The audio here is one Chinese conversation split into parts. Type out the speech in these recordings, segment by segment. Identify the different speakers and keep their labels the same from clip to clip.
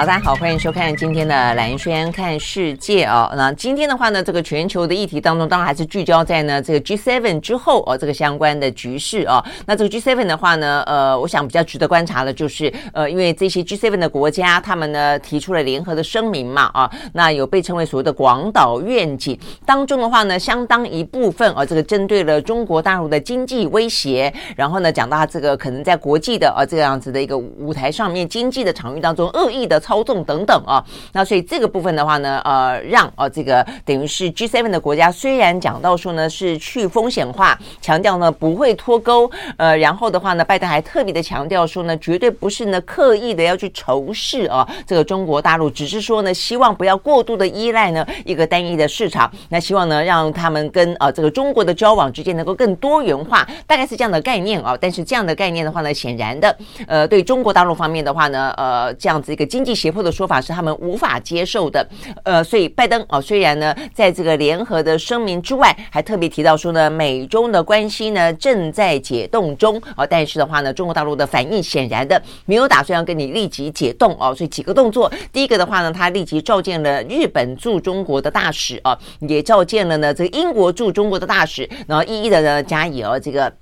Speaker 1: 好，大家好，欢迎收看今天的蓝轩看世界哦。那今天的话呢，这个全球的议题当中，当然还是聚焦在呢这个 G7 之后哦，这个相关的局势哦。那这个 G7 的话呢，呃，我想比较值得观察的就是，呃，因为这些 G7 的国家，他们呢提出了联合的声明嘛啊，那有被称为所谓的广岛愿景当中的话呢，相当一部分啊，这个针对了中国大陆的经济威胁，然后呢讲到他这个可能在国际的啊这样子的一个舞台上面，经济的场域当中恶意的。操纵等等啊，那所以这个部分的话呢，呃，让呃这个等于是 G7 的国家虽然讲到说呢是去风险化，强调呢不会脱钩，呃，然后的话呢，拜登还特别的强调说呢，绝对不是呢刻意的要去仇视啊这个中国大陆，只是说呢希望不要过度的依赖呢一个单一的市场，那希望呢让他们跟呃这个中国的交往之间能够更多元化，大概是这样的概念啊。但是这样的概念的话呢，显然的，呃，对中国大陆方面的话呢，呃，这样子一个经济。胁迫的说法是他们无法接受的，呃，所以拜登哦，虽然呢，在这个联合的声明之外，还特别提到说呢，美中的关系呢正在解冻中哦，但是的话呢，中国大陆的反应显然的没有打算要跟你立即解冻哦，所以几个动作，第一个的话呢，他立即召见了日本驻中国的大使啊，也召见了呢这个英国驻中国的大使，然后一一的呢加以哦这个。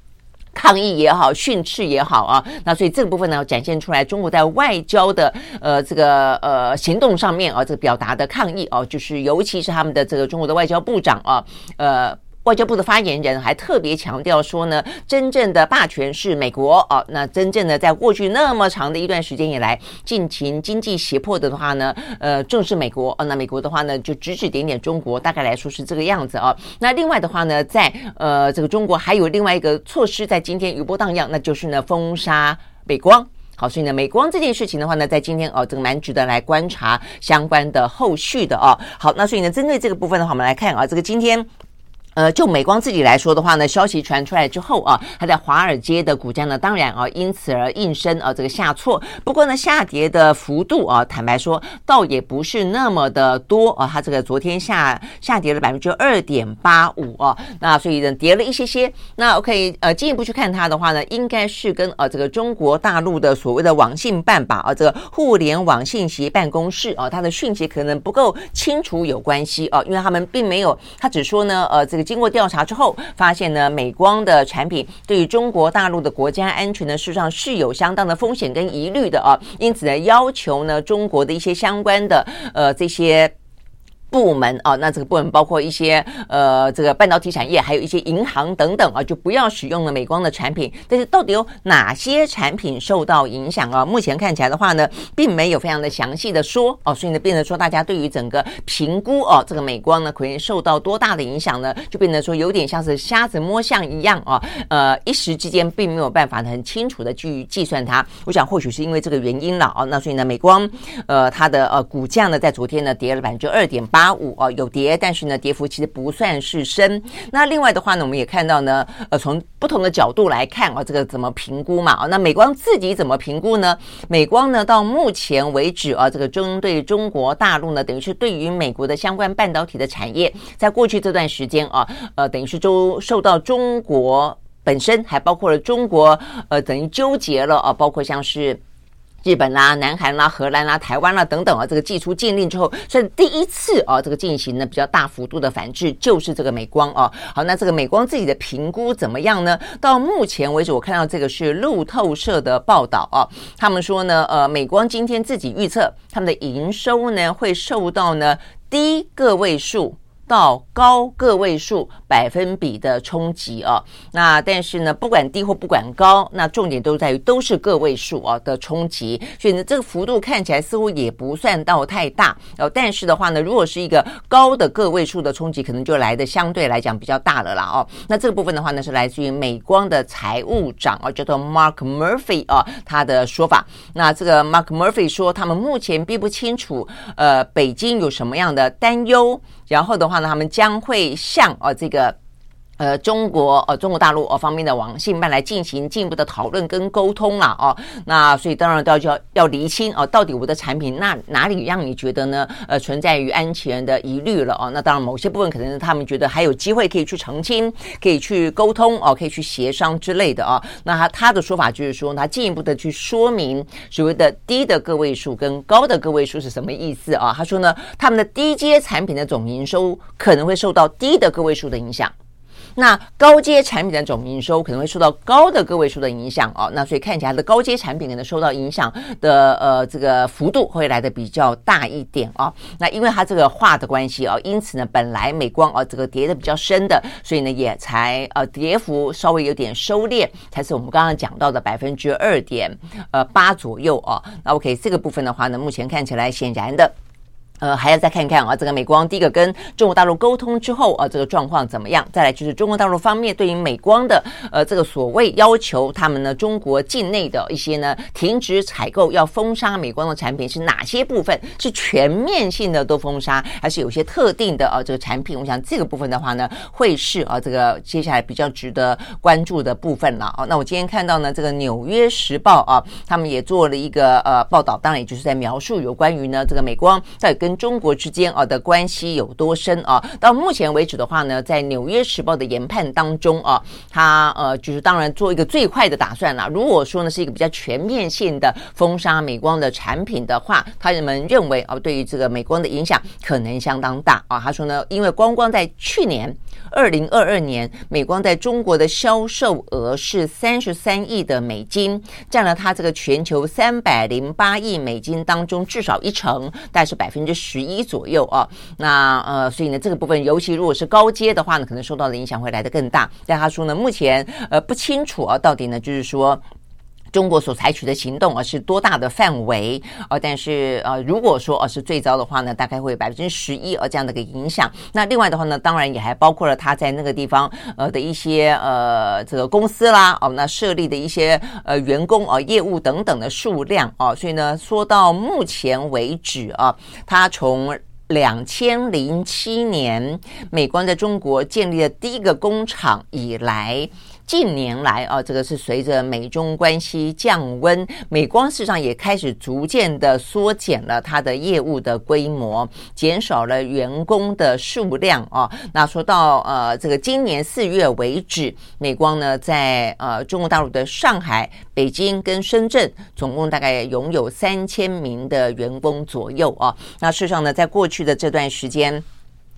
Speaker 1: 抗议也好，训斥也好啊，那所以这个部分呢，展现出来中国在外交的呃这个呃行动上面啊，这个表达的抗议哦，就是尤其是他们的这个中国的外交部长啊，呃。外交部的发言人还特别强调说呢，真正的霸权是美国哦。那真正的在过去那么长的一段时间以来进行经济胁迫的话呢，呃，正是美国哦。那美国的话呢，就指指点点中国，大概来说是这个样子啊。那另外的话呢，在呃这个中国还有另外一个措施，在今天余波荡漾，那就是呢封杀美光。好，所以呢，美光这件事情的话呢，在今天哦，这个蛮值得来观察相关的后续的哦。好，那所以呢，针对这个部分的话，我们来看啊，这个今天。呃，就美光自己来说的话呢，消息传出来之后啊，它在华尔街的股价呢，当然啊，因此而应声啊，这个下挫。不过呢，下跌的幅度啊，坦白说，倒也不是那么的多啊。它这个昨天下下跌了百分之二点八五啊，那所以呢，跌了一些些。那 OK，呃，进一步去看它的话呢，应该是跟呃这个中国大陆的所谓的网信办吧啊，这个互联网信息办公室啊，它的讯息可能不够清楚有关系啊，因为他们并没有，他只说呢，呃，这个。经过调查之后，发现呢，美光的产品对于中国大陆的国家安全呢，事实上是有相当的风险跟疑虑的啊，因此呢，要求呢，中国的一些相关的呃这些。部门啊，那这个部门包括一些呃，这个半导体产业，还有一些银行等等啊，就不要使用了美光的产品。但是到底有哪些产品受到影响啊？目前看起来的话呢，并没有非常的详细的说哦，所以呢，变得说大家对于整个评估哦，这个美光呢可能受到多大的影响呢？就变得说有点像是瞎子摸象一样啊，呃，一时之间并没有办法很清楚的去计算它。我想或许是因为这个原因了啊，那所以呢，美光呃它的呃股价呢在昨天呢跌了百分之二点八。八五啊，有跌，但是呢，跌幅其实不算是深。那另外的话呢，我们也看到呢，呃，从不同的角度来看啊，这个怎么评估嘛？啊，那美光自己怎么评估呢？美光呢，到目前为止啊，这个针对中国大陆呢，等于是对于美国的相关半导体的产业，在过去这段时间啊，呃，等于是都受到中国本身，还包括了中国，呃，等于纠结了啊，包括像是。日本啦、南韩啦、荷兰啦、台湾啦等等啊，这个寄出禁令之后，所以第一次啊，这个进行呢比较大幅度的反制，就是这个美光啊。好，那这个美光自己的评估怎么样呢？到目前为止，我看到这个是路透社的报道啊，他们说呢，呃，美光今天自己预测，他们的营收呢会受到呢低个位数。到高个位数百分比的冲击啊，那但是呢，不管低或不管高，那重点都在于都是个位数啊的冲击，所以呢，这个幅度看起来似乎也不算到太大哦。但是的话呢，如果是一个高的个位数的冲击，可能就来的相对来讲比较大了啦哦。那这个部分的话呢，是来自于美光的财务长啊，叫做 Mark Murphy 啊，他的说法。那这个 Mark Murphy 说，他们目前并不清楚，呃，北京有什么样的担忧。然后的话呢，他们将会向啊这个呃，中国呃，中国大陆呃方面的网信办来进行进一步的讨论跟沟通了哦。那所以当然都要要要厘清哦，到底我的产品那哪里让你觉得呢？呃，存在于安全的疑虑了哦。那当然某些部分可能是他们觉得还有机会可以去澄清，可以去沟通哦，可以去协商之类的哦。那他他的说法就是说，他进一步的去说明所谓的低的个位数跟高的个位数是什么意思啊？他说呢，他们的低阶产品的总营收可能会受到低的个位数的影响。那高阶产品的总营收可能会受到高的个位数的影响哦，那所以看起来的高阶产品可能受到影响的呃这个幅度会来的比较大一点哦。那因为它这个化的关系哦，因此呢，本来美光哦这个跌的比较深的，所以呢也才呃跌幅稍微有点收敛，才是我们刚刚讲到的百分之二点呃八左右哦。那 OK 这个部分的话呢，目前看起来显然的。呃，还要再看看啊，这个美光第一个跟中国大陆沟通之后啊，这个状况怎么样？再来就是中国大陆方面对于美光的呃这个所谓要求，他们呢中国境内的一些呢停止采购要封杀美光的产品是哪些部分？是全面性的都封杀，还是有些特定的啊这个产品？我想这个部分的话呢，会是啊这个接下来比较值得关注的部分了啊。那我今天看到呢，这个《纽约时报》啊，他们也做了一个呃报道，当然也就是在描述有关于呢这个美光在跟跟中国之间啊的关系有多深啊？到目前为止的话呢，在《纽约时报》的研判当中啊，他呃就是当然做一个最坏的打算了。如果说呢是一个比较全面性的封杀美光的产品的话，他人们认为啊，对于这个美光的影响可能相当大啊。他说呢，因为光光在去年二零二二年，美光在中国的销售额是三十三亿的美金，占了他这个全球三百零八亿美金当中至少一成，大概是百分之。十一左右啊，那呃，所以呢，这个部分尤其如果是高阶的话呢，可能受到的影响会来得更大。但他说呢，目前呃不清楚啊，到底呢就是说。中国所采取的行动啊是多大的范围啊？但是呃，如果说啊是最糟的话呢，大概会有百分之十一啊这样的一个影响。那另外的话呢，当然也还包括了他在那个地方呃的一些呃这个公司啦哦，那设立的一些呃员工啊业务等等的数量啊。所以呢，说到目前为止啊，他从两千零七年美光在中国建立了第一个工厂以来。近年来啊，这个是随着美中关系降温，美光事实上也开始逐渐的缩减了它的业务的规模，减少了员工的数量啊。那说到呃，这个今年四月为止，美光呢在呃中国大陆的上海、北京跟深圳，总共大概拥有三千名的员工左右啊。那事实上呢，在过去的这段时间。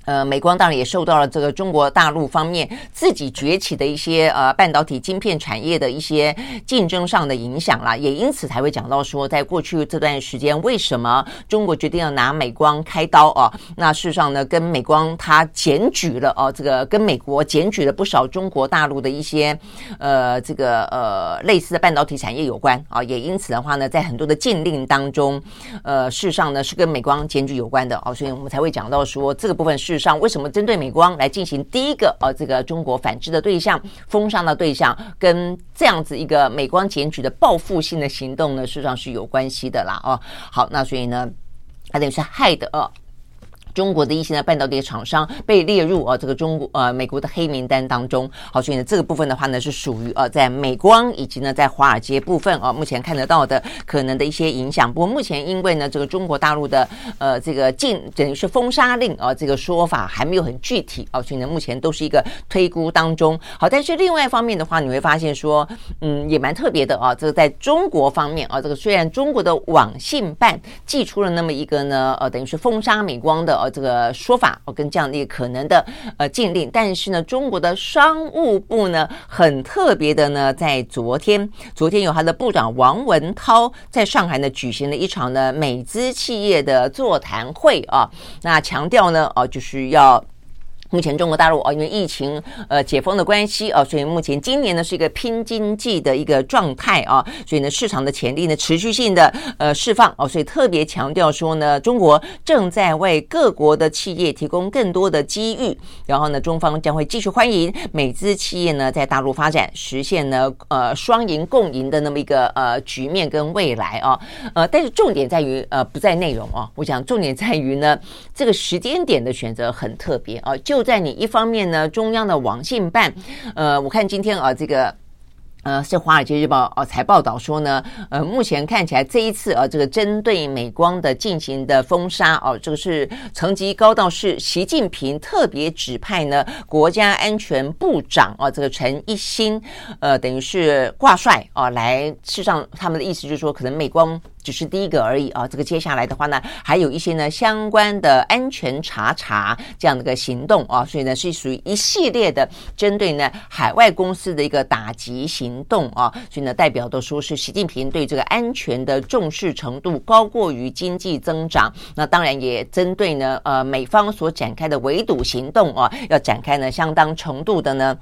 Speaker 1: 呃，美光当然也受到了这个中国大陆方面自己崛起的一些呃半导体晶片产业的一些竞争上的影响啦，也因此才会讲到说，在过去这段时间，为什么中国决定要拿美光开刀啊？那事实上呢，跟美光它检举了哦，这个跟美国检举了不少中国大陆的一些呃这个呃类似的半导体产业有关啊，也因此的话呢，在很多的禁令当中，呃，事实上呢是跟美光检举有关的哦，所以我们才会讲到说这个部分是。事实上，为什么针对美光来进行第一个呃这个中国反制的对象、封杀的对象，跟这样子一个美光检举的报复性的行动呢？事实上是有关系的啦。哦，好，那所以呢，它等于是害的哦。中国的一些呢半导体厂商被列入啊这个中国呃美国的黑名单当中，好，所以呢这个部分的话呢是属于呃在美光以及呢在华尔街部分啊目前看得到的可能的一些影响。不过目前因为呢这个中国大陆的呃这个禁等于是封杀令啊这个说法还没有很具体啊，所以呢目前都是一个推估当中。好，但是另外一方面的话，你会发现说嗯也蛮特别的啊，这个在中国方面啊这个虽然中国的网信办寄出了那么一个呢呃等于是封杀美光的。这个说法我，跟这样的一个可能的呃禁令，但是呢，中国的商务部呢，很特别的呢，在昨天，昨天有他的部长王文涛在上海呢举行了一场呢美资企业的座谈会啊，那强调呢，哦，就是要。目前中国大陆啊，因为疫情呃解封的关系啊，所以目前今年呢是一个拼经济的一个状态啊，所以呢市场的潜力呢持续性的呃释放哦，所以特别强调说呢，中国正在为各国的企业提供更多的机遇，然后呢，中方将会继续欢迎美资企业呢在大陆发展，实现呢呃双赢共赢的那么一个呃局面跟未来啊，呃，但是重点在于呃不在内容啊，我想重点在于呢这个时间点的选择很特别啊，就。就在你一方面呢，中央的网信办，呃，我看今天啊，这个。呃，是《华尔街日报》哦，才报道说呢，呃，目前看起来这一次啊，这个针对美光的进行的封杀哦，这个是层级高到是习近平特别指派呢国家安全部长啊，这个陈一新，呃，等于是挂帅啊，来，事实上他们的意思就是说，可能美光。只是第一个而已啊，这个接下来的话呢，还有一些呢相关的安全查查这样的一个行动啊，所以呢是属于一系列的针对呢海外公司的一个打击行动啊，所以呢代表的说是习近平对这个安全的重视程度高过于经济增长，那当然也针对呢呃美方所展开的围堵行动啊，要展开呢相当程度的呢。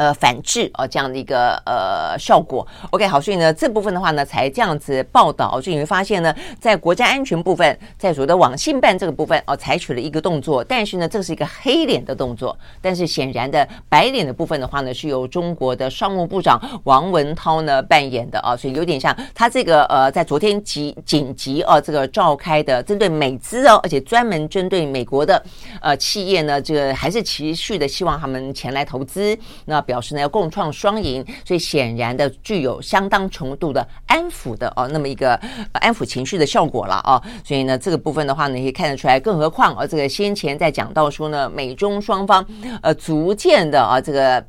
Speaker 1: 呃，反制啊，这样的一个呃效果。OK，好，所以呢，这部分的话呢，才这样子报道。所以你会发现呢，在国家安全部分，在所谓的网信办这个部分哦，采取了一个动作。但是呢，这是一个黑脸的动作。但是显然的，白脸的部分的话呢，是由中国的商务部长王文涛呢扮演的啊。所以有点像他这个呃，在昨天急紧急啊这个召开的针对美资哦，而且专门针对美国的呃企业呢，这个还是持续的希望他们前来投资。那表示呢要共创双赢，所以显然的具有相当程度的安抚的哦，那么一个安抚情绪的效果了啊，所以呢这个部分的话呢，可以看得出来，更何况啊这个先前在讲到说呢，美中双方呃逐渐的啊这个。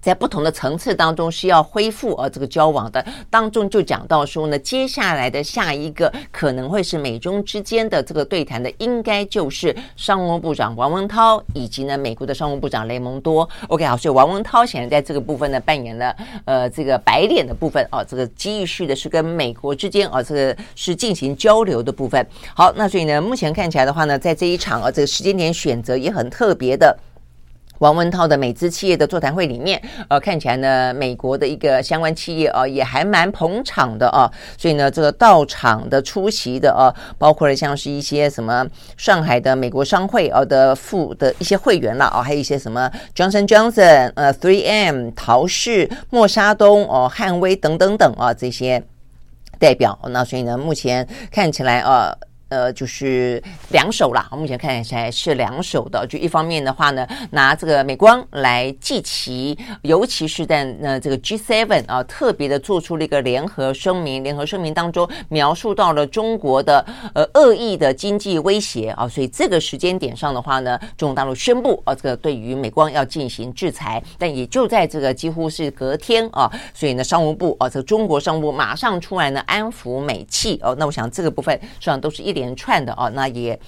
Speaker 1: 在不同的层次当中是要恢复啊这个交往的当中就讲到说呢，接下来的下一个可能会是美中之间的这个对谈的，应该就是商务部长王文涛以及呢美国的商务部长雷蒙多。OK 好，所以王文涛显然在这个部分呢扮演了呃这个白脸的部分啊，这个继续的是跟美国之间啊这个是进行交流的部分。好，那所以呢目前看起来的话呢，在这一场啊这个时间点选择也很特别的。王文涛的美资企业的座谈会里面，呃，看起来呢，美国的一个相关企业啊，也还蛮捧场的啊，所以呢，这个到场的出席的啊，包括了像是一些什么上海的美国商会啊的副的一些会员了啊，还有一些什么 Johnson Johnson、呃 3M、陶氏、默沙东哦、汉威等等等啊这些代表，那所以呢，目前看起来啊。呃就是两手啦，目前看起来是两手的。就一方面的话呢，拿这个美光来祭旗，尤其是在呃这个 G7 啊，特别的做出了一个联合声明。联合声明当中描述到了中国的呃恶意的经济威胁啊，所以这个时间点上的话呢，中国大陆宣布啊，这个对于美光要进行制裁。但也就在这个几乎是隔天啊，所以呢，商务部啊，这个中国商务部马上出来呢安抚美企哦。那我想这个部分实际上都是一点。连串的哦，那也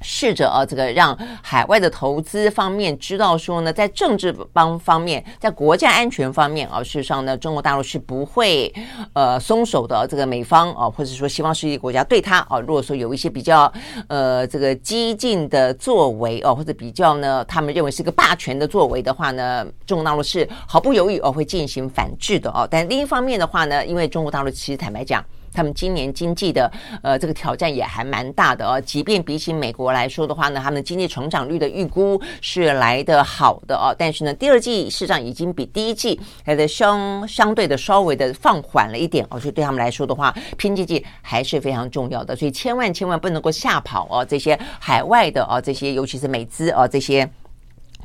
Speaker 1: 试着啊，这个让海外的投资方面知道说呢，在政治方方面，在国家安全方面啊，事实上呢，中国大陆是不会呃松手的。这个美方啊，或者说西方世界国家对他啊，如果说有一些比较呃这个激进的作为哦，或者比较呢，他们认为是个霸权的作为的话呢，中国大陆是毫不犹豫哦会进行反制的哦。但另一方面的话呢，因为中国大陆其实坦白讲。他们今年经济的呃这个挑战也还蛮大的哦，即便比起美国来说的话呢，他们的经济成长率的预估是来得好的哦，但是呢，第二季市场已经比第一季来的相相对的稍微的放缓了一点哦，所以对他们来说的话，拼经济还是非常重要的，所以千万千万不能够吓跑哦这些海外的哦这些尤其是美资哦这些。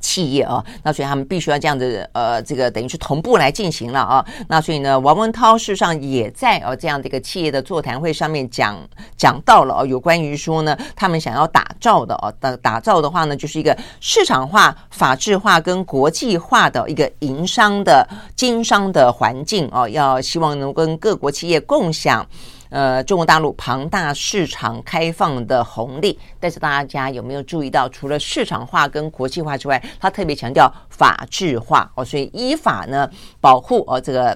Speaker 1: 企业啊，那所以他们必须要这样子，呃，这个等于是同步来进行了啊。那所以呢，王文涛事实上也在哦这样的一个企业的座谈会上面讲讲到了哦，有关于说呢，他们想要打造的哦，打打造的话呢，就是一个市场化、法治化跟国际化的一个营商的经商的环境哦，要希望能跟各国企业共享。呃，中国大陆庞大市场开放的红利，但是大家有没有注意到，除了市场化跟国际化之外，他特别强调法治化哦，所以依法呢保护哦，这个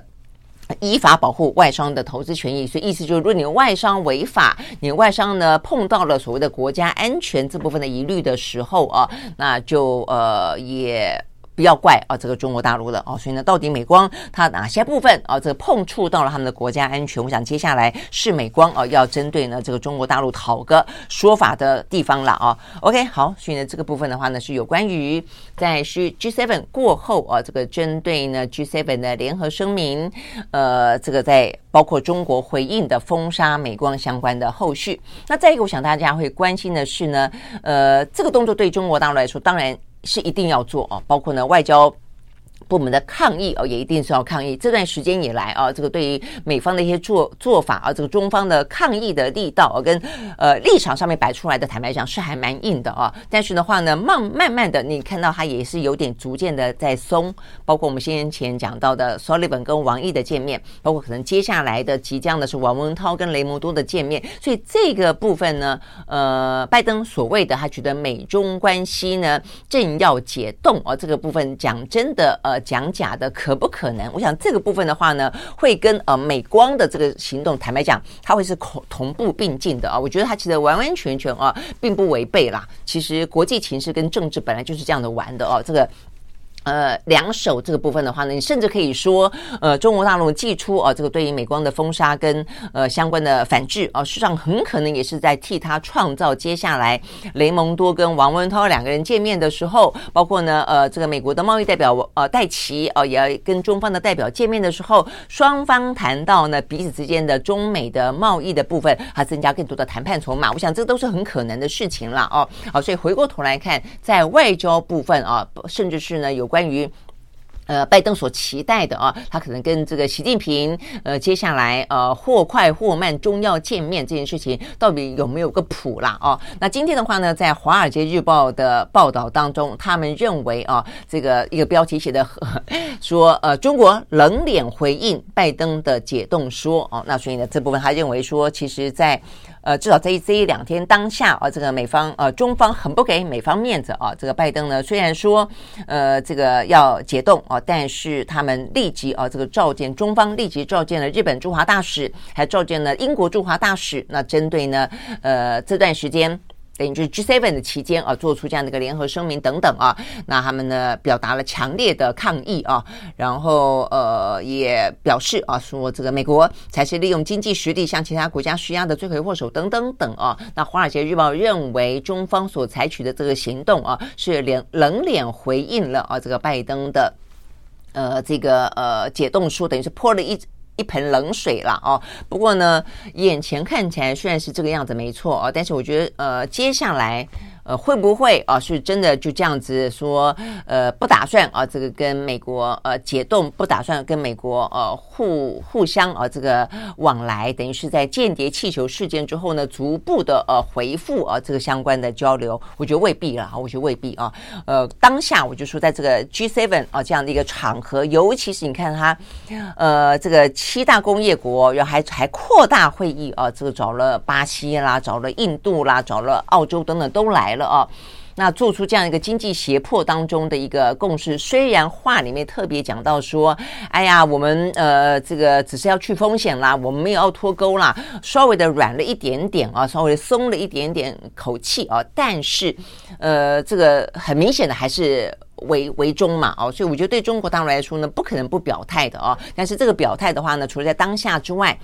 Speaker 1: 依法保护外商的投资权益，所以意思就是，如果你外商违法，你外商呢碰到了所谓的国家安全这部分的疑虑的时候啊，那就呃也。不要怪啊，这个中国大陆的哦，所以呢，到底美光它哪些部分啊，这个碰触到了他们的国家安全？我想接下来是美光啊，要针对呢这个中国大陆讨个说法的地方了啊。OK，好，所以呢这个部分的话呢，是有关于在是 G7 过后啊，这个针对呢 G7 的联合声明，呃，这个在包括中国回应的封杀美光相关的后续。那再一个，我想大家会关心的是呢，呃，这个动作对中国大陆来说，当然。是一定要做啊，包括呢外交。部门的抗议哦，也一定是要抗议。这段时间以来啊，这个对于美方的一些做做法啊，这个中方的抗议的力道啊，跟呃立场上面摆出来的，坦白讲是还蛮硬的啊。但是的话呢，慢慢慢的，你看到它也是有点逐渐的在松。包括我们先前讲到的 Sullivan 跟王毅的见面，包括可能接下来的即将的是王文涛跟雷蒙多的见面。所以这个部分呢，呃，拜登所谓的他觉得美中关系呢正要解冻啊，这个部分讲真的呃。讲假的可不可能？我想这个部分的话呢，会跟呃美光的这个行动，坦白讲，它会是同同步并进的啊。我觉得它其实完完全全啊，并不违背啦。其实国际情势跟政治本来就是这样的玩的哦，这个。呃，两手这个部分的话呢，你甚至可以说，呃，中国大陆祭出啊，这个对于美光的封杀跟呃相关的反制啊，实际上很可能也是在替他创造接下来雷蒙多跟王文涛两个人见面的时候，包括呢，呃，这个美国的贸易代表呃戴琪啊，也要跟中方的代表见面的时候，双方谈到呢彼此之间的中美的贸易的部分，还增加更多的谈判筹码。我想这都是很可能的事情了哦。好，所以回过头来看，在外交部分啊，甚至是呢有关。关于呃拜登所期待的啊，他可能跟这个习近平呃接下来呃或快或慢终要见面这件事情，到底有没有个谱啦？哦，那今天的话呢，在《华尔街日报》的报道当中，他们认为啊，这个一个标题写的说呃中国冷脸回应拜登的解冻说哦，那所以呢这部分他认为说，其实在。呃，至少在这一两天当下啊，这个美方呃中方很不给美方面子啊。这个拜登呢，虽然说呃这个要解冻啊，但是他们立即啊这个召见中方立即召见了日本驻华大使，还召见了英国驻华大使。那针对呢呃这段时间。等于就是 G7 的期间啊，做出这样的一个联合声明等等啊，那他们呢表达了强烈的抗议啊，然后呃也表示啊说这个美国才是利用经济实力向其他国家施压的罪魁祸首等等等啊。那《华尔街日报》认为中方所采取的这个行动啊，是脸冷脸回应了啊这个拜登的呃这个呃解冻书，等于是泼了一。一盆冷水了哦，不过呢，眼前看起来虽然是这个样子没错哦，但是我觉得呃，接下来。呃，会不会啊？是真的就这样子说？呃，不打算啊，这个跟美国呃解冻，不打算跟美国呃互互相啊这个往来，等于是在间谍气球事件之后呢，逐步的呃回复啊这个相关的交流。我觉得未必了，我觉得未必啊。呃，当下我就说，在这个 G7 啊这样的一个场合，尤其是你看他呃这个七大工业国，然后还还扩大会议啊，这个找了巴西啦，找了印度啦，找了澳洲等等都来了。了啊，那做出这样一个经济胁迫当中的一个共识，虽然话里面特别讲到说，哎呀，我们呃这个只是要去风险啦，我们没有要脱钩啦，稍微的软了一点点啊，稍微松了一点点口气啊，但是呃这个很明显的还是为为中嘛哦，所以我觉得对中国大陆来说呢，不可能不表态的啊，但是这个表态的话呢，除了在当下之外。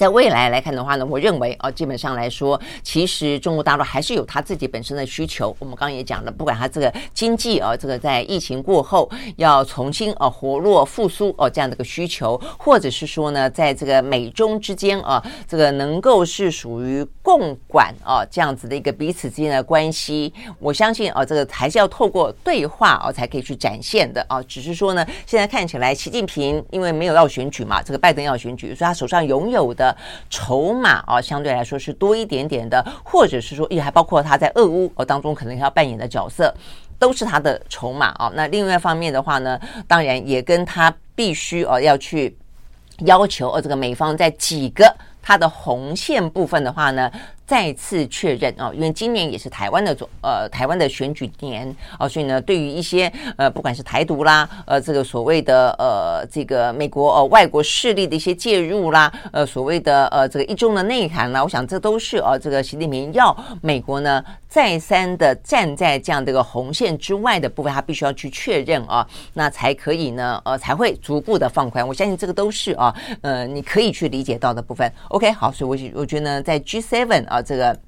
Speaker 1: 在未来来看的话呢，我认为啊，基本上来说，其实中国大陆还是有它自己本身的需求。我们刚刚也讲了，不管它这个经济啊，这个在疫情过后要重新啊活络复苏哦这样的一个需求，或者是说呢，在这个美中之间啊，这个能够是属于共管啊这样子的一个彼此之间的关系，我相信啊，这个还是要透过对话啊才可以去展现的啊。只是说呢，现在看起来，习近平因为没有要选举嘛，这个拜登要选举，所以他手上拥有的。筹码啊，相对来说是多一点点的，或者是说，也还包括他在俄乌哦当中可能要扮演的角色，都是他的筹码啊。那另外一方面的话呢，当然也跟他必须哦要去要求哦这个美方在几个他的红线部分的话呢。再次确认啊，因为今年也是台湾的总呃台湾的选举年啊，所以呢，对于一些呃不管是台独啦，呃这个所谓的呃这个美国呃外国势力的一些介入啦，呃所谓的呃这个一中的内涵啦，我想这都是啊这个习近平要美国呢再三的站在这样的一个红线之外的部分，他必须要去确认啊，那才可以呢呃才会逐步的放宽。我相信这个都是啊呃你可以去理解到的部分。OK，好，所以我我觉得呢在 G7 啊。这个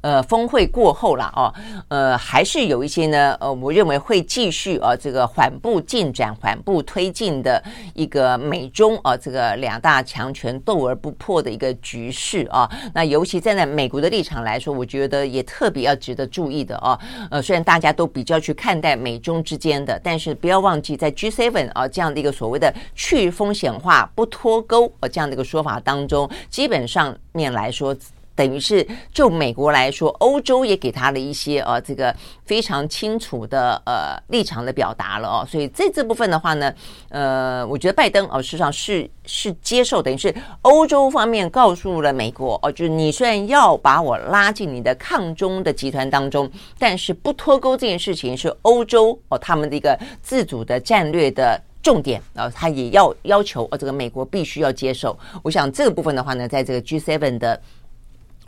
Speaker 1: 呃峰会过后了哦，呃还是有一些呢，呃我认为会继续啊这个缓步进展、缓步推进的一个美中啊这个两大强权斗而不破的一个局势啊。那尤其站在美国的立场来说，我觉得也特别要值得注意的啊。呃，虽然大家都比较去看待美中之间的，但是不要忘记在 G7 啊这样的一个所谓的去风险化、不脱钩啊这样的一个说法当中，基本上面来说。等于是就美国来说，欧洲也给他了一些呃这个非常清楚的呃立场的表达了哦，所以在这部分的话呢，呃，我觉得拜登哦，事实上是是接受，等于是欧洲方面告诉了美国哦，就是你虽然要把我拉进你的抗中的集团当中，但是不脱钩这件事情是欧洲哦他们的一个自主的战略的重点啊，他也要要求哦这个美国必须要接受。我想这个部分的话呢，在这个 G7 的。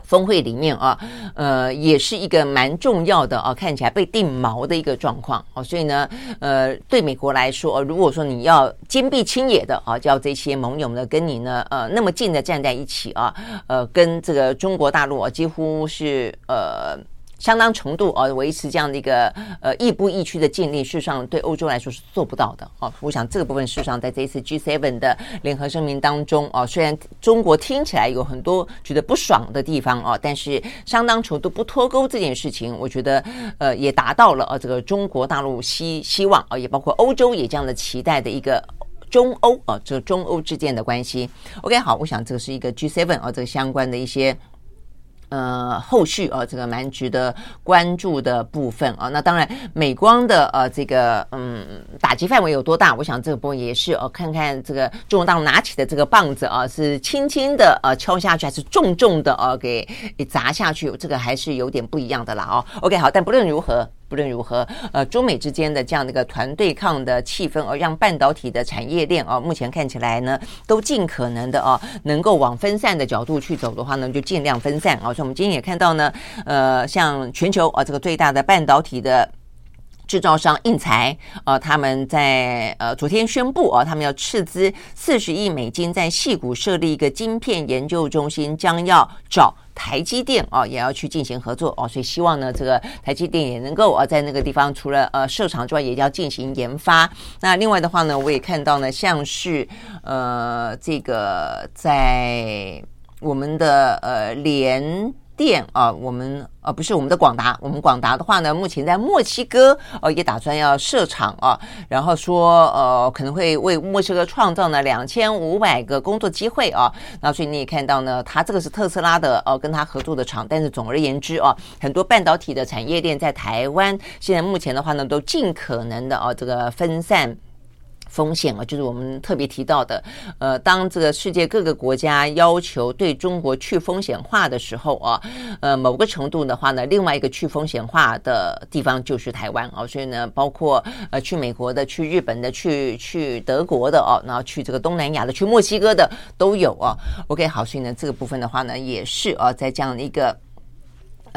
Speaker 1: 峰会里面啊，呃，也是一个蛮重要的啊，看起来被定锚的一个状况哦，所以呢，呃，对美国来说，如果说你要坚壁清野的啊，叫这些盟友呢跟你呢，呃，那么近的站在一起啊，呃，跟这个中国大陆啊，几乎是呃。相当程度哦，维持这样的一个呃亦步亦趋的禁令，事实上对欧洲来说是做不到的哦。我想这个部分事实上在这一次 G7 的联合声明当中哦，虽然中国听起来有很多觉得不爽的地方哦，但是相当程度不脱钩这件事情，我觉得呃也达到了呃这个中国大陆希希望啊，也包括欧洲也这样的期待的一个中欧啊，这中欧之间的关系。OK，好，我想这是一个 G7 啊，这个相关的一些。呃，后续啊，这个蛮值得关注的部分啊。那当然，美光的呃，这个嗯，打击范围有多大？我想这个部分也是哦，看看这个中国大陆拿起的这个棒子啊，是轻轻的呃敲下去，还是重重的呃给给砸下去？这个还是有点不一样的啦哦。OK，好，但不论如何。不论如何，呃，中美之间的这样的一个团对抗的气氛，而让半导体的产业链啊，目前看起来呢，都尽可能的啊，能够往分散的角度去走的话呢，就尽量分散啊。所以，我们今天也看到呢，呃，像全球啊，这个最大的半导体的。制造商应材，呃，他们在呃昨天宣布啊，他们要斥资四十亿美金在矽谷设立一个晶片研究中心，将要找台积电啊，也要去进行合作哦，所以希望呢，这个台积电也能够啊，在那个地方除了呃设厂之外，也要进行研发。那另外的话呢，我也看到呢，像是呃这个在我们的呃联。电啊，我们、啊、不是我们的广达，我们广达的话呢，目前在墨西哥哦、也打算要设厂啊，然后说呃可能会为墨西哥创造呢两千五百个工作机会啊，那所以你也看到呢，它这个是特斯拉的哦、跟它合作的厂，但是总而言之啊，很多半导体的产业链在台湾现在目前的话呢，都尽可能的啊这个分散。风险啊，就是我们特别提到的，呃，当这个世界各个国家要求对中国去风险化的时候啊，呃，某个程度的话呢，另外一个去风险化的地方就是台湾啊，所以呢，包括呃去美国的、去日本的、去去德国的哦，然后去这个东南亚的、去墨西哥的都有啊。OK，好，所以呢，这个部分的话呢，也是啊，在这样的一个。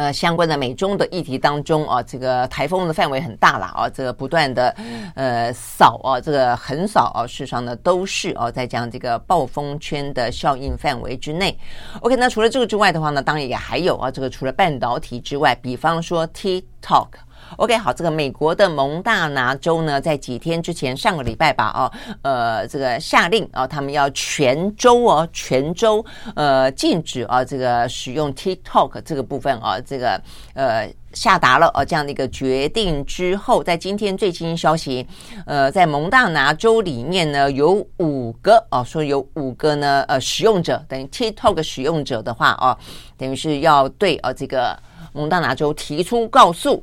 Speaker 1: 呃，相关的美中的议题当中啊，这个台风的范围很大了啊，这个不断的呃扫啊，这个横扫啊，事实上呢都是啊，在这样这个暴风圈的效应范围之内。OK，那除了这个之外的话呢，当然也还有啊，这个除了半导体之外，比方说 TikTok。OK，好，这个美国的蒙大拿州呢，在几天之前，上个礼拜吧，哦，呃，这个下令啊，他们要全州哦，全州呃禁止啊，这个使用 TikTok 这个部分啊，这个呃下达了哦这样的一个决定之后，在今天最新消息，呃，在蒙大拿州里面呢，有五个哦，说有五个呢，呃，使用者等于 TikTok 使用者的话哦，等于是要对啊这个蒙大拿州提出告诉。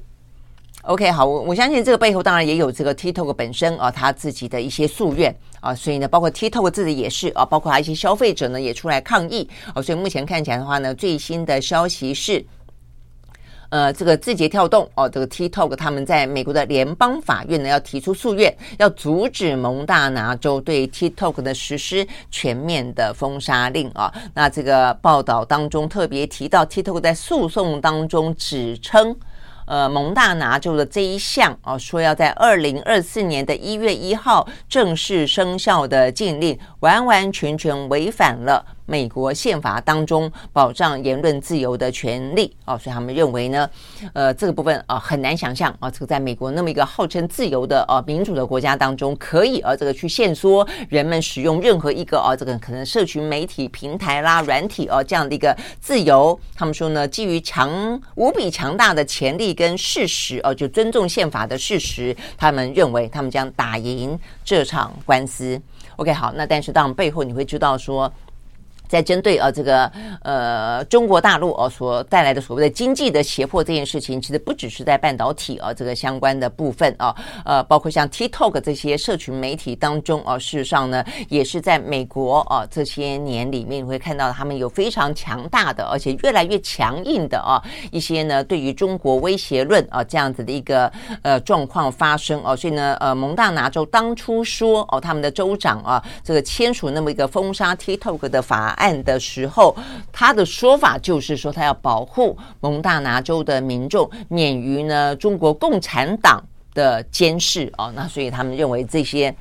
Speaker 1: OK，好，我我相信这个背后当然也有这个 TikTok 本身啊，他自己的一些夙愿啊，所以呢，包括 TikTok 自己也是啊，包括他一些消费者呢也出来抗议啊，所以目前看起来的话呢，最新的消息是，呃，这个字节跳动哦，这个 TikTok 他们在美国的联邦法院呢要提出诉愿，要阻止蒙大拿州对 TikTok 的实施全面的封杀令啊。那这个报道当中特别提到，TikTok 在诉讼当中指称。呃，蒙大拿州的这一项哦，说要在二零二四年的一月一号正式生效的禁令，完完全全违反了美国宪法当中保障言论自由的权利哦，所以他们认为呢，呃，这个部分啊很难想象啊，这个在美国那么一个号称自由的呃民主的国家当中，可以呃这个去限缩人们使用任何一个啊这个可能社群媒体平台啦、软体哦这样的一个自由。他们说呢，基于强无比强大的潜力跟事实哦，就尊重宪法的事实，他们认为他们将打赢这场官司。OK，好，那但是当背后你会知道说。在针对呃这个呃中国大陆哦所带来的所谓的经济的胁迫这件事情，其实不只是在半导体啊这个相关的部分啊，呃包括像 TikTok 这些社群媒体当中啊，事实上呢也是在美国啊这些年里面你会看到他们有非常强大的而且越来越强硬的啊一些呢对于中国威胁论啊这样子的一个呃状况发生哦，所以呢呃蒙大拿州当初说哦他们的州长啊这个签署那么一个封杀 TikTok 的法案。的时候，他的说法就是说，他要保护蒙大拿州的民众免于呢中国共产党的监视哦，那所以他们认为这些。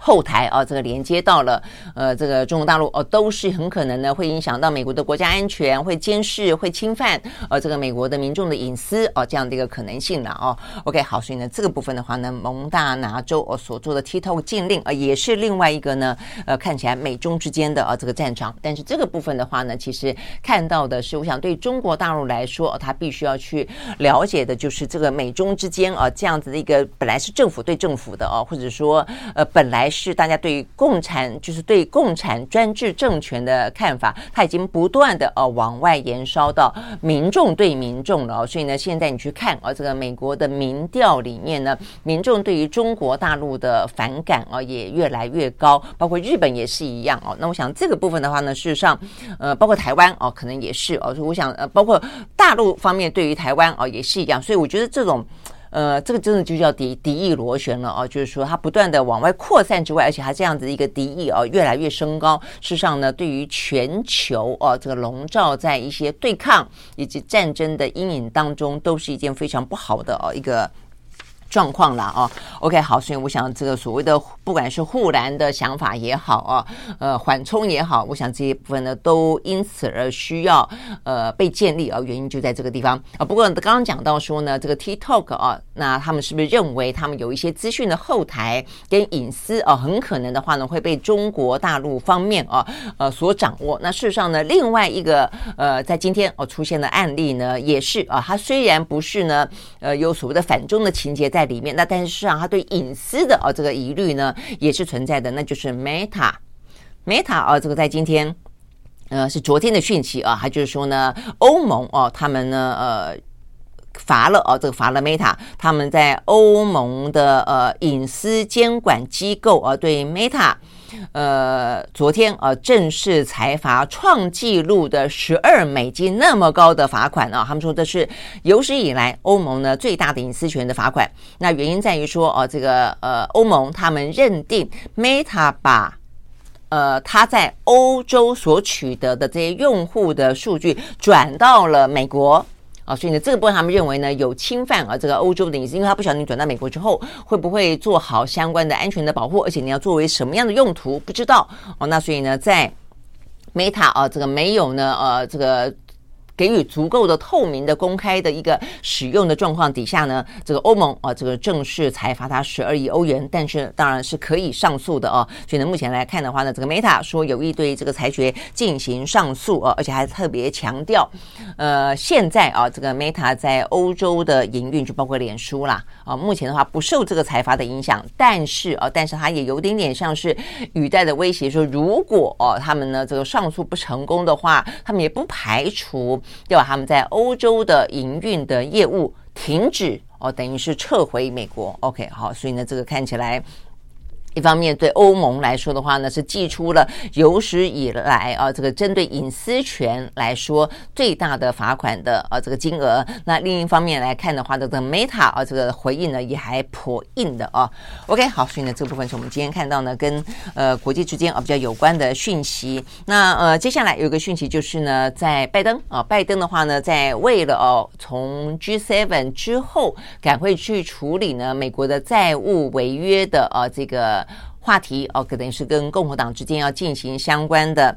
Speaker 1: 后台啊，这个连接到了呃，这个中国大陆哦，都是很可能呢，会影响到美国的国家安全，会监视，会侵犯呃，这个美国的民众的隐私哦，这样的一个可能性了哦。OK，好，所以呢，这个部分的话呢，蒙大拿州哦所做的 TikTok 禁令啊，也是另外一个呢，呃，看起来美中之间的啊这个战场。但是这个部分的话呢，其实看到的是，我想对中国大陆来说，他必须要去了解的就是这个美中之间啊这样子的一个本来是政府对政府的哦，或者说呃本来。是大家对于共产，就是对共产专制政权的看法，它已经不断的呃往外延烧到民众对民众了。所以呢，现在你去看啊，这个美国的民调里面呢，民众对于中国大陆的反感啊也越来越高，包括日本也是一样哦。那我想这个部分的话呢，事实上，呃，包括台湾哦，可能也是哦。所以我想呃，包括大陆方面对于台湾哦也是一样。所以我觉得这种。呃，这个真的就叫敌敌意螺旋了啊！就是说，它不断的往外扩散之外，而且它这样子一个敌意啊，越来越升高。事实上呢，对于全球啊，这个笼罩在一些对抗以及战争的阴影当中，都是一件非常不好的啊一个。状况了啊，OK 好，所以我想这个所谓的不管是护栏的想法也好啊，呃缓冲也好，我想这一部分呢都因此而需要呃被建立啊，原因就在这个地方啊。不过刚刚讲到说呢，这个 TikTok 啊，那他们是不是认为他们有一些资讯的后台跟隐私啊，很可能的话呢会被中国大陆方面啊呃所掌握？那事实上呢，另外一个呃在今天哦出现的案例呢，也是啊，它虽然不是呢呃有所谓的反中的情节在。在里面，那但是啊，他对隐私的哦这个疑虑呢也是存在的，那就是 Meta，Meta 哦，这个在今天，呃，是昨天的讯息啊，他就是说呢，欧盟哦，他们呢呃罚了哦，这个罚了 Meta，他们在欧盟的呃隐私监管机构啊对 Meta。呃，昨天啊，正式裁罚创纪录的十二美金那么高的罚款啊，他们说这是有史以来欧盟呢最大的隐私权的罚款。那原因在于说，哦，这个呃，欧盟他们认定 Meta 把呃他在欧洲所取得的这些用户的数据转到了美国。啊，所以呢，这个部分他们认为呢有侵犯啊这个欧洲的隐私，因为他不晓得你转到美国之后会不会做好相关的安全的保护，而且你要作为什么样的用途不知道哦。那所以呢，在 Meta 啊这个没有呢呃这个。给予足够的透明的公开的一个使用的状况底下呢，这个欧盟啊，这个正式裁罚他十二亿欧元，但是当然是可以上诉的哦。所以呢，目前来看的话呢，这个 Meta 说有意对这个裁决进行上诉啊，而且还特别强调，呃，现在啊，这个 Meta 在欧洲的营运就包括脸书啦啊，目前的话不受这个裁罚的影响，但是啊，但是它也有点点像是语带的威胁，说如果哦他们呢这个上诉不成功的话，他们也不排除。要把他们在欧洲的营运的业务停止哦，等于是撤回美国。OK，好，所以呢，这个看起来。一方面对欧盟来说的话呢，是寄出了有史以来啊这个针对隐私权来说最大的罚款的啊这个金额。那另一方面来看的话呢，这个 Meta 啊这个回应呢也还颇硬的啊。OK，好，所以呢这部分是我们今天看到呢跟呃国际之间啊比较有关的讯息。那呃接下来有一个讯息就是呢，在拜登啊拜登的话呢，在为了哦从 G7 之后赶快去处理呢美国的债务违约的啊这个。话题哦，可能是跟共和党之间要进行相关的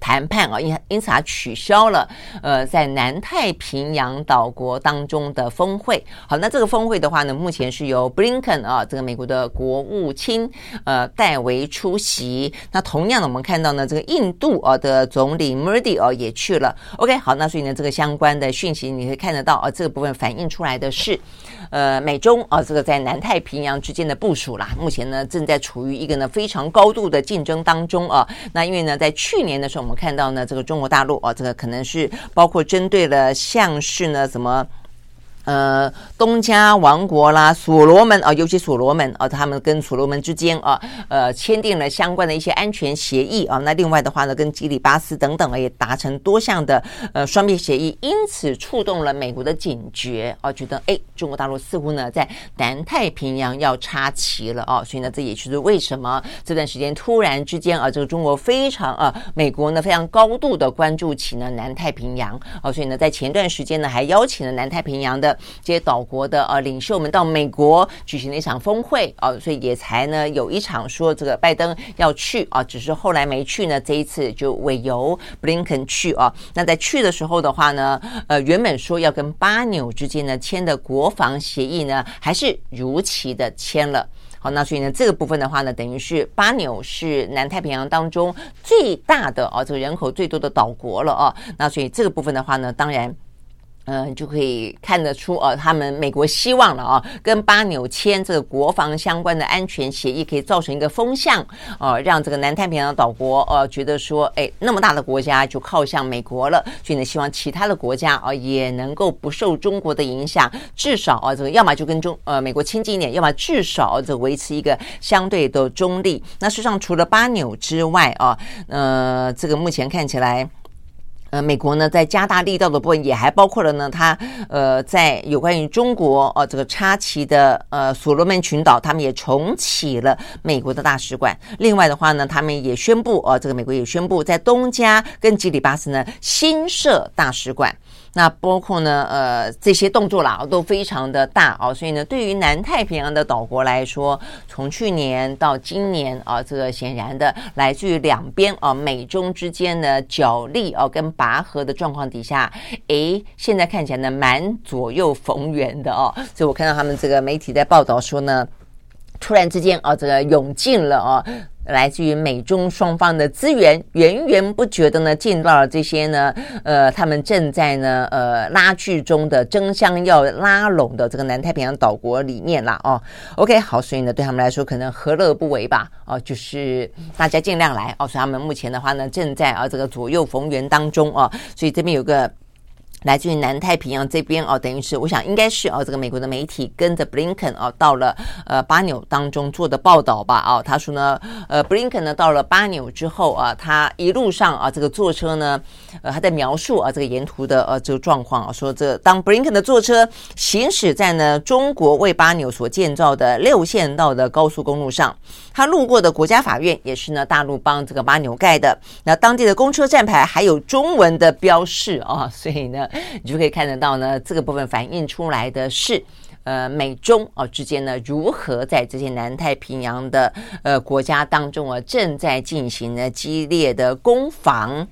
Speaker 1: 谈判啊，因因此他取消了呃在南太平洋岛国当中的峰会。好，那这个峰会的话呢，目前是由布林肯啊，这个美国的国务卿呃代为出席。那同样的，我们看到呢，这个印度啊的总理莫迪哦也去了。OK，好，那所以呢，这个相关的讯息你可以看得到啊，这个部分反映出来的是呃美中啊这个在南太平洋之间的部署啦。目前呢正在处于一个呢非常高度的竞争当中啊。那因为呢在去年的时候，我们看到呢这个中国大陆啊，这个可能是包括针对了像是呢什么。呃，东加王国啦，所罗门啊，尤其所罗门啊，他们跟所罗门之间啊，呃，签订了相关的一些安全协议啊。那另外的话呢，跟基里巴斯等等啊，也达成多项的呃双边协议，因此触动了美国的警觉啊，觉得哎，中国大陆似乎呢在南太平洋要插旗了啊。所以呢，这也就是为什么这段时间突然之间啊，这个中国非常啊，美国呢非常高度的关注起呢南太平洋啊。所以呢，在前段时间呢，还邀请了南太平洋的。这些岛国的呃领袖们到美国举行了一场峰会啊，所以也才呢有一场说这个拜登要去啊，只是后来没去呢。这一次就委由布林肯去啊。那在去的时候的话呢，呃，原本说要跟巴纽之间呢签的国防协议呢，还是如期的签了。好，那所以呢这个部分的话呢，等于是巴纽是南太平洋当中最大的啊，这个人口最多的岛国了啊。那所以这个部分的话呢，当然。嗯，就可以看得出，呃，他们美国希望了啊，跟巴纽签这个国防相关的安全协议，可以造成一个风向，呃，让这个南太平洋岛国，呃，觉得说，哎，那么大的国家就靠向美国了，所以呢，希望其他的国家啊，也能够不受中国的影响，至少啊，这个要么就跟中呃美国亲近一点，要么至少这维持一个相对的中立。那事实上，除了巴纽之外啊，呃，这个目前看起来。呃，美国呢，在加大力道的部分，也还包括了呢，它呃，在有关于中国呃这个插旗的呃所罗门群岛，他们也重启了美国的大使馆。另外的话呢，他们也宣布，呃，这个美国也宣布在东加跟基里巴斯呢新设大使馆。那包括呢，呃，这些动作啦都非常的大哦，所以呢，对于南太平洋的岛国来说，从去年到今年啊，这个显然的来自于两边啊，美中之间的角力啊跟拔河的状况底下，诶，现在看起来呢蛮左右逢源的哦，所以我看到他们这个媒体在报道说呢，突然之间啊，这个涌进了啊。来自于美中双方的资源源源不绝的呢，进到了这些呢，呃，他们正在呢，呃，拉锯中的争相要拉拢的这个南太平洋岛国里面啦，哦，OK，好，所以呢，对他们来说可能何乐不为吧，哦，就是大家尽量来，哦，所以他们目前的话呢，正在啊这个左右逢源当中哦，所以这边有个。来自于南太平洋这边哦，等于是我想应该是哦，这个美国的媒体跟着布林肯哦到了呃巴纽当中做的报道吧哦，他说呢呃布林肯呢到了巴纽之后啊，他一路上啊这个坐车呢呃他在描述啊这个沿途的呃这个状况啊，说这当布林肯的坐车行驶在呢中国为巴纽所建造的六线道的高速公路上，他路过的国家法院也是呢大陆帮这个巴纽盖的，那当地的公车站牌还有中文的标示啊，所以呢。你就可以看得到呢，这个部分反映出来的是，呃，美中啊之间呢，如何在这些南太平洋的呃国家当中啊，正在进行呢激烈的攻防。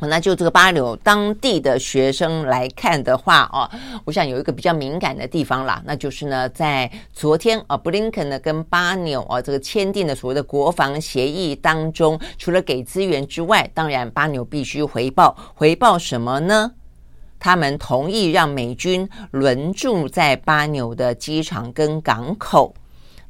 Speaker 1: 那就这个巴纽当地的学生来看的话啊，我想有一个比较敏感的地方啦，那就是呢，在昨天啊，布林肯呢跟巴纽啊这个签订的所谓的国防协议当中，除了给资源之外，当然巴纽必须回报，回报什么呢？他们同意让美军轮驻在巴纽的机场跟港口，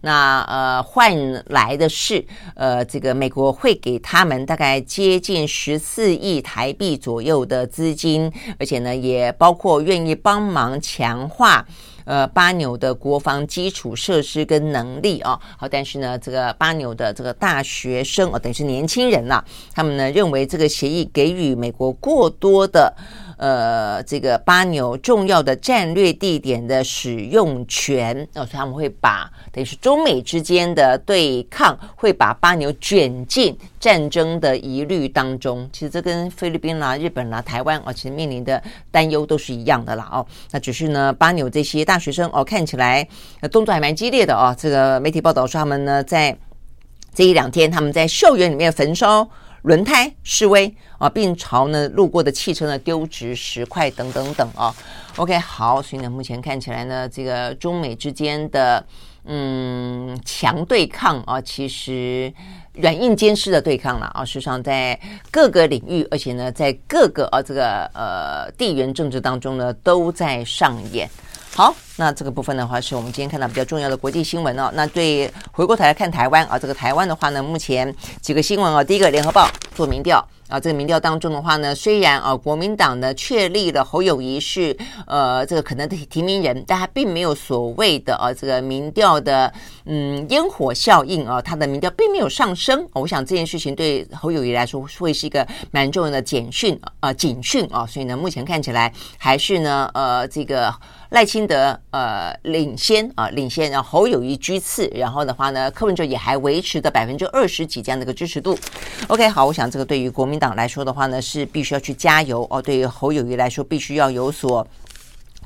Speaker 1: 那呃换来的是呃这个美国会给他们大概接近十四亿台币左右的资金，而且呢也包括愿意帮忙强化呃巴纽的国防基础设施跟能力啊。好，但是呢这个巴纽的这个大学生哦，等于是年轻人呐、他们呢认为这个协议给予美国过多的。呃，这个巴纽重要的战略地点的使用权，哦，所以他们会把等于是中美之间的对抗，会把巴纽卷进战争的疑虑当中。其实这跟菲律宾啦、日本啦、台湾啊，其实面临的担忧都是一样的啦。哦，那只是呢，巴纽这些大学生哦，看起来动作还蛮激烈的哦。这个媒体报道说，他们呢在这一两天，他们在校园里面焚烧。轮胎示威啊，并朝呢路过的汽车呢丢掷石块等等等啊。OK，好，所以呢，目前看起来呢，这个中美之间的嗯强对抗啊，其实软硬兼施的对抗了啊。实际上，在各个领域，而且呢，在各个啊这个呃地缘政治当中呢，都在上演。好，那这个部分的话，是我们今天看到比较重要的国际新闻哦。那对回过头来看台湾啊，这个台湾的话呢，目前几个新闻啊，第一个，联合报做民调。啊，这个民调当中的话呢，虽然啊，国民党呢确立了侯友谊是呃这个可能的提名人，但他并没有所谓的啊这个民调的嗯烟火效应啊，他的民调并没有上升。我想这件事情对侯友谊来说会是一个蛮重要的警讯啊警讯啊，所以呢，目前看起来还是呢呃这个赖清德呃领先啊领先，然后侯友谊居次，然后的话呢，柯文哲也还维持的百分之二十几这样的一个支持度。OK，好，我想这个对于国民党来说的话呢，是必须要去加油哦。对于侯友谊来说，必须要有所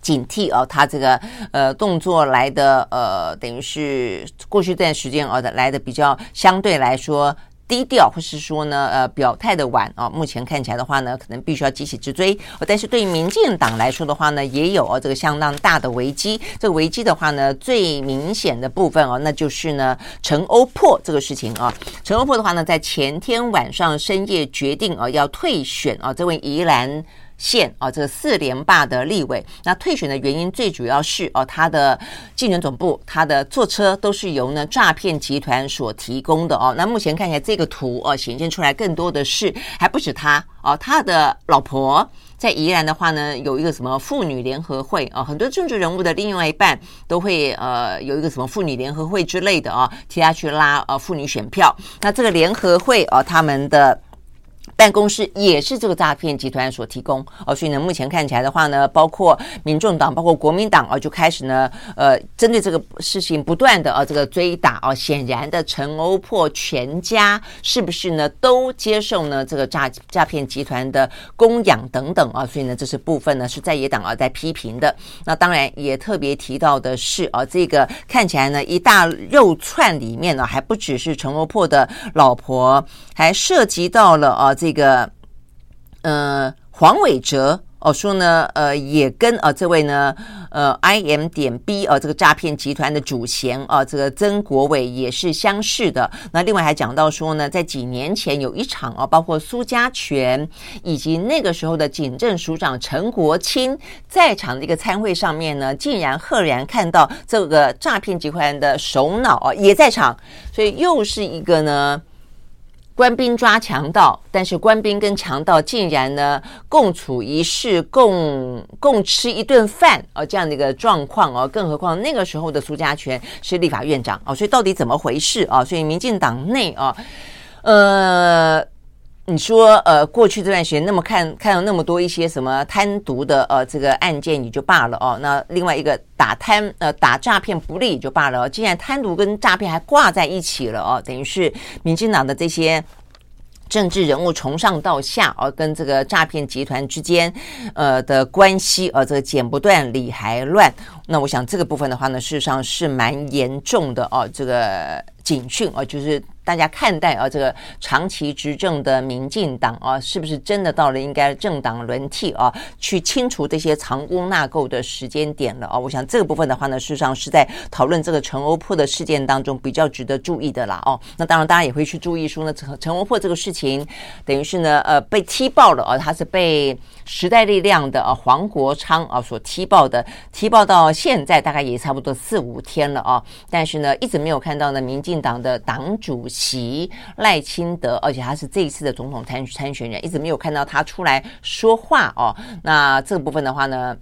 Speaker 1: 警惕哦。他这个呃动作来的呃，等于是过去这段时间哦的来的比较相对来说。低调，或是说呢，呃，表态的晚啊，目前看起来的话呢，可能必须要急起直追。但是对于民进党来说的话呢，也有啊这个相当大的危机。这个危机的话呢，最明显的部分啊，那就是呢，陈欧珀这个事情啊。陈欧珀的话呢，在前天晚上深夜决定啊要退选啊，这位宜兰。县啊，这个四连霸的立委，那退选的原因最主要是哦，他的竞选总部，他的坐车都是由呢诈骗集团所提供的哦。那目前看起来这个图哦，显现出来更多的是还不止他哦，他的老婆在宜兰的话呢，有一个什么妇女联合会啊，很多政治人物的另外一半都会呃有一个什么妇女联合会之类的啊，替他去拉呃妇女选票。那这个联合会啊，他们的。办公室也是这个诈骗集团所提供哦，所以呢，目前看起来的话呢，包括民众党、包括国民党啊，就开始呢，呃，针对这个事情不断的啊，这个追打啊，显然的，陈欧珀全家是不是呢，都接受呢这个诈诈骗集团的供养等等啊，所以呢，这是部分呢是在野党啊在批评的。那当然也特别提到的是啊，这个看起来呢一大肉串里面呢，还不只是陈欧珀的老婆，还涉及到了啊这。个，呃，黄伟哲哦说呢，呃，也跟呃这位呢，呃，I M 点 B 呃这个诈骗集团的主嫌啊，这个曾国伟也是相识的。那另外还讲到说呢，在几年前有一场啊，包括苏家全以及那个时候的警政署长陈国清在场的一个参会上面呢，竟然赫然看到这个诈骗集团的首脑啊也在场，所以又是一个呢。官兵抓强盗，但是官兵跟强盗竟然呢共处一室，共共吃一顿饭哦，这样的一个状况哦，更何况那个时候的苏家全是立法院长哦，所以到底怎么回事啊？所以民进党内啊，呃，你说呃，过去这段时间那么看看到那么多一些什么贪渎的呃这个案件也就罢了哦，那另外一个打贪呃打诈骗不利也就罢了，竟然贪渎跟诈骗还挂在一起了哦，等于是民进党的这些。政治人物从上到下啊，跟这个诈骗集团之间，呃的关系，呃，这个剪不断理还乱。那我想这个部分的话呢，事实上是蛮严重的哦，这个警讯啊，就是。大家看待啊，这个长期执政的民进党啊，是不是真的到了应该政党轮替啊，去清除这些藏污纳垢的时间点了啊？我想这个部分的话呢，事实上是在讨论这个陈欧珀的事件当中比较值得注意的啦。哦，那当然大家也会去注意说呢，陈陈欧珀这个事情，等于是呢，呃，被踢爆了啊，他是被时代力量的啊黄国昌啊所踢爆的，踢爆到现在大概也差不多四五天了啊，但是呢，一直没有看到呢，民进党的党主。其赖清德，而且他是这一次的总统参参选人，一直没有看到他出来说话哦。那这个部分的话呢，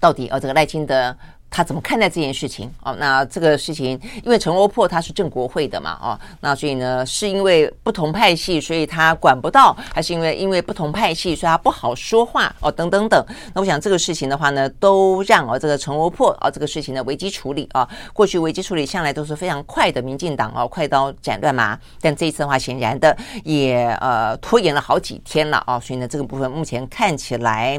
Speaker 1: 到底呃，这个赖清德。他怎么看待这件事情？哦，那这个事情，因为陈欧珀他是正国会的嘛，哦，那所以呢，是因为不同派系，所以他管不到，还是因为因为不同派系，所以他不好说话？哦，等等等。那我想这个事情的话呢，都让哦这个陈欧珀啊这个事情的危机处理啊，过去危机处理向来都是非常快的，民进党哦快刀斩乱麻，但这一次的话，显然的也呃拖延了好几天了啊，所以呢，这个部分目前看起来，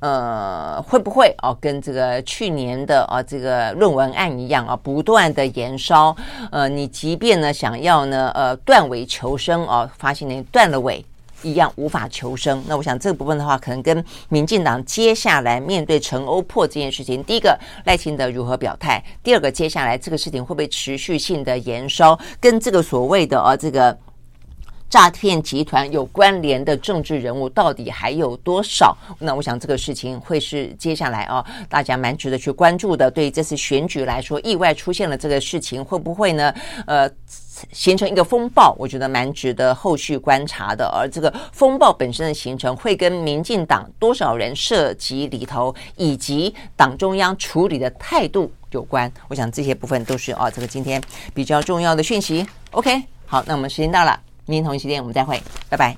Speaker 1: 呃，会不会哦跟这个去年的。啊这个论文案一样啊，不断的延烧。呃，你即便呢想要呢呃断尾求生啊，发现你断了尾。一样无法求生。那我想这个部分的话，可能跟民进党接下来面对陈欧破这件事情，第一个赖清德如何表态，第二个接下来这个事情会不会持续性的延烧，跟这个所谓的啊这个诈骗集团有关联的政治人物到底还有多少？那我想这个事情会是接下来啊大家蛮值得去关注的。对这次选举来说，意外出现了这个事情，会不会呢？呃。形成一个风暴，我觉得蛮值得后续观察的。而这个风暴本身的形成，会跟民进党多少人涉及里头，以及党中央处理的态度有关。我想这些部分都是啊，这个今天比较重要的讯息。OK，好，那我们时间到了，明天同一时间我们再会，拜拜。